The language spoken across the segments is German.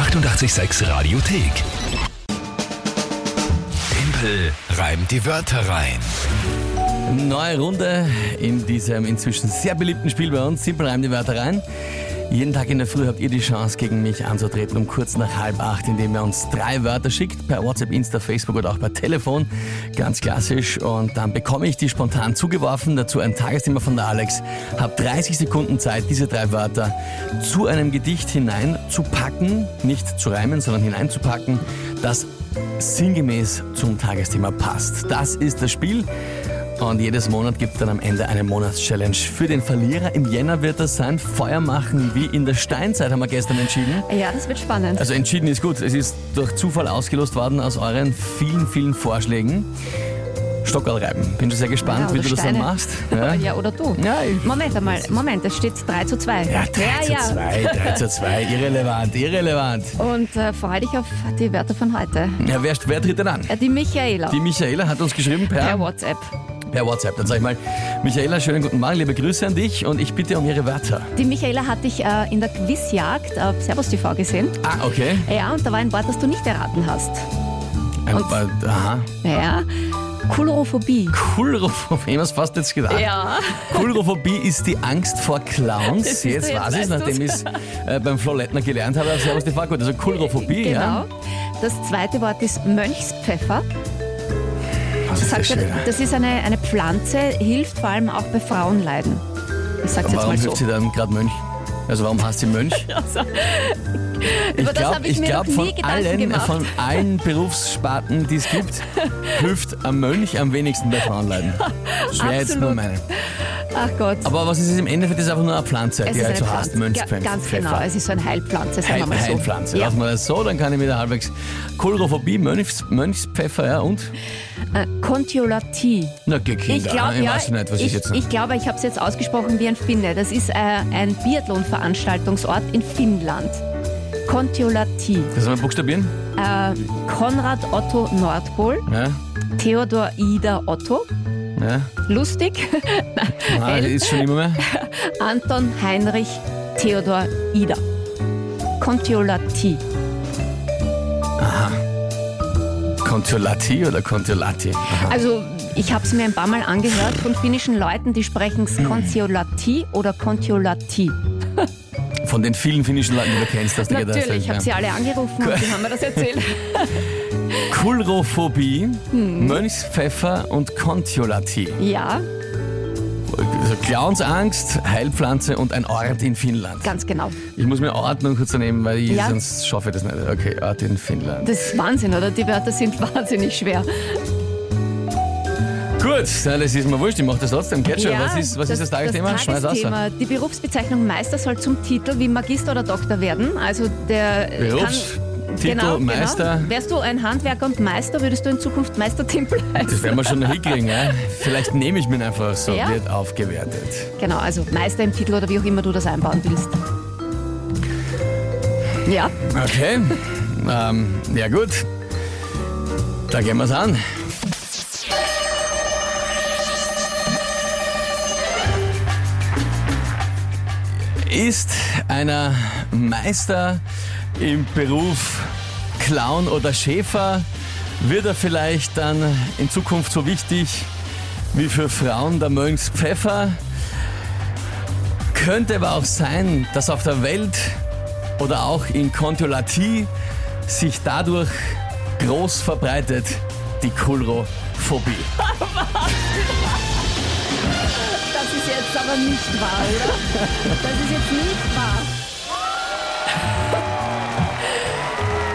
886 Radiothek. Tempel reimt die Wörter rein. Neue Runde in diesem inzwischen sehr beliebten Spiel bei uns. Simpel reim die Wörter rein. Jeden Tag in der Früh habt ihr die Chance, gegen mich anzutreten um kurz nach halb acht, indem ihr uns drei Wörter schickt, per WhatsApp, Insta, Facebook oder auch per Telefon. Ganz klassisch. Und dann bekomme ich die spontan zugeworfen. Dazu ein Tagesthema von der Alex. Hab 30 Sekunden Zeit, diese drei Wörter zu einem Gedicht hineinzupacken. Nicht zu reimen, sondern hineinzupacken, das sinngemäß zum Tagesthema passt. Das ist das Spiel. Und jedes Monat gibt es dann am Ende eine Monatschallenge. Für den Verlierer im Jänner wird das sein. Feuer machen wie in der Steinzeit, haben wir gestern entschieden. Ja, das wird spannend. Also entschieden ist gut. Es ist durch Zufall ausgelost worden aus euren vielen, vielen Vorschlägen. Stockerl reiben. Bin schon sehr gespannt, Ja, wie du das dann machst. Ja, oder du. Ja, Moment einmal, Moment, es steht 3 zu 2. Ja, 3 zu 2, 3 zu 2. Irrelevant, irrelevant. Und äh, freue dich auf die Wörter von heute. Ja, wer, wer tritt denn an? Die Michaela. Die Michaela hat uns geschrieben per, per WhatsApp. Per WhatsApp. Dann sag ich mal, Michaela, schönen guten Morgen, liebe Grüße an dich und ich bitte um ihre Wörter. Die Michaela hatte ich äh, in der Quizjagd auf Servus TV gesehen. Ah, okay. Ja, und da war ein Wort, das du nicht erraten hast. Ein, Und- äh, aha. Ja, Kulrophobie. Kulrophobie, was fast jetzt gedacht. Ja. Kulrophobie ist die Angst vor Clowns. Jetzt weiß ich es, nachdem ich es äh, beim Flo Lettner gelernt habe. auf Servus TV. Gut, also Kulrophobie, Genau. ja. Das zweite Wort ist Mönchspfeffer. Ist das Sagt wieder? das ist eine, eine Pflanze, hilft vor allem auch bei Frauenleiden. Ich sag's jetzt Warum mal so. hilft sie dann gerade Mönch? Also warum heißt sie Mönch? Über das glaub- habe ich, mir glaub, noch von nie Gedanken allen, gemacht. von allen Berufssparten, die es gibt, hilft ein Mönch am wenigsten bei Frauenleiden. Schwer jetzt nur meine. Ach Gott. Aber was ist es im Endeffekt? Das ist einfach nur eine Pflanze, es die halt so heißt. Mönchspfeffer. Ga- Ganz genau, es ist so eine Heilpflanze, sagen Heil, wir mal so. Heilpflanze. Ja. Lassen wir das so, dann kann ich wieder halbwegs Kulrophobie, Mönchs, Mönchspfeffer, ja, und? Äh, Kontiolati. Na, geh Kinder, Ich glaube, ich ja, weiß nicht, was ich, ich, jetzt ich glaube, ich habe es jetzt ausgesprochen wie ein Finne. Das ist äh, ein Biathlon-Veranstaltungsort in Finnland. Kontiolati. Das wir buchstabieren? Äh, Konrad Otto Nordpol, Ja, Theodor Ida Otto, ja. lustig, Ah, ist schon immer mehr. Anton Heinrich Theodor Ida. Kontiolati. Contiolati oder Contiolati? Aha. Also ich habe es mir ein paar Mal angehört von finnischen Leuten, die sprechen Hm. Kontiolati oder Kontiolati. Von den vielen finnischen Leuten, die du kennst, du gedacht. Natürlich, ich habe sie alle angerufen und die haben mir das erzählt. Kulrophobie, Hm. Mönchspfeffer und Contiolati. Ja, Also Clownsangst, Heilpflanze und ein Ort in Finnland. ganz genau. Ich muss mir noch kurz daneben, weil ich, Ja. sonst schaffe ich das nicht. Okay, Ort in Finnland. Das ist Wahnsinn, oder? Die Wörter sind wahnsinnig schwer. Gut, na, das ist mir wurscht, ich mache das trotzdem. Geht schon. was ist, was ist das Tagesthema? Das Schmeiß aus. Tagesthema, die Berufsbezeichnung Meister soll zum Titel wie Magister oder Doktor werden. Also der äh, Berufstitel, Genau, Meister. Genau. Wärst du ein Handwerker und Meister, würdest du in Zukunft Meister Timpel heißen. Das werden wir schon noch hinkriegen, ja? Vielleicht nehme ich mir einfach so, Ja. wird aufgewertet. Genau, also Meister im Titel oder wie auch immer du das einbauen willst. Ja, Okay, ähm, ja gut. Da gehen wir's an. Ist einer Meister im Beruf Clown oder Schäfer, wird er vielleicht dann in Zukunft so wichtig wie für Frauen der Mönchspfeffer? Könnte aber auch sein, dass auf der Welt oder auch in Kontiolati sich dadurch groß verbreitet die Kulrophobie. das ist jetzt aber nicht wahr, oder? Das ist jetzt nicht wahr.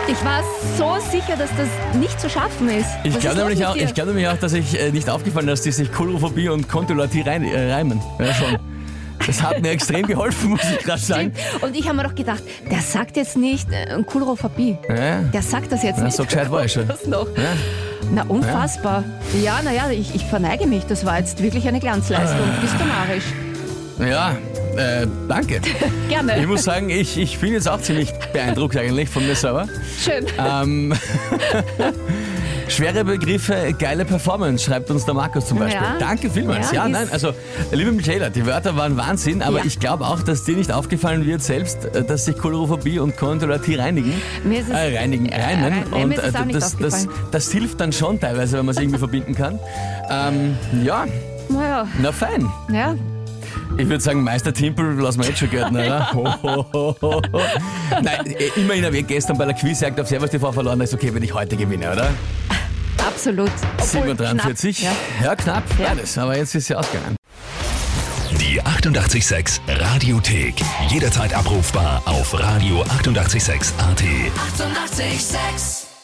Ich war so sicher, dass das nicht zu schaffen ist. Ich glaube nämlich, auch- ich glaub nämlich auch, dass ich äh, nicht aufgefallen ist, dass sich Kulrophobie und Kontiolati rein, äh, reimen. Ja, schon. Das hat mir extrem geholfen, muss ich gerade sagen. Und ich habe mir doch gedacht, der sagt jetzt nicht äh, Kulrophobie. Ja, Der sagt das jetzt Ja, nicht. so gescheit war ich schon. Das noch. ja. Na, unfassbar. Ja, naja, ich, ich verneige mich. Das war jetzt wirklich eine Glanzleistung. Ah. Bist du ja äh, danke. Gerne. Ich muss sagen, ich, ich bin jetzt auch ziemlich beeindruckt eigentlich von mir selber. Schön. Ähm, Schwere Begriffe, geile Performance, schreibt uns der Markus zum Beispiel. Ja. Danke vielmals. Ja, Ja, nein, also, liebe Michaela, die Wörter waren Wahnsinn, aber Ja. ich glaube auch, dass dir nicht aufgefallen wird selbst, äh, dass sich Kolorophobie und Kontrolatie reinigen. Mir ist es- äh, reinigen, reimen. rein- nee, und äh, das, das, das hilft dann schon teilweise, wenn man es irgendwie verbinden kann. Ähm, ja, Naja, na fein. ja. Ich würde sagen, Meister Timpel lassen wir jetzt schon gelten, oder? Ho, ho, ho, ho. Nein, äh, immerhin habe ich gestern bei der Quizjagd auf Servus TV verloren, da ist okay, wenn ich heute gewinne, oder? Absolut. Obwohl, 7.43 knapp, ja. Ja, knapp, Ja. beides, aber jetzt ist sie ausgegangen. Die 886 Radiothek. Jederzeit abrufbar auf radio886.at. 886! 886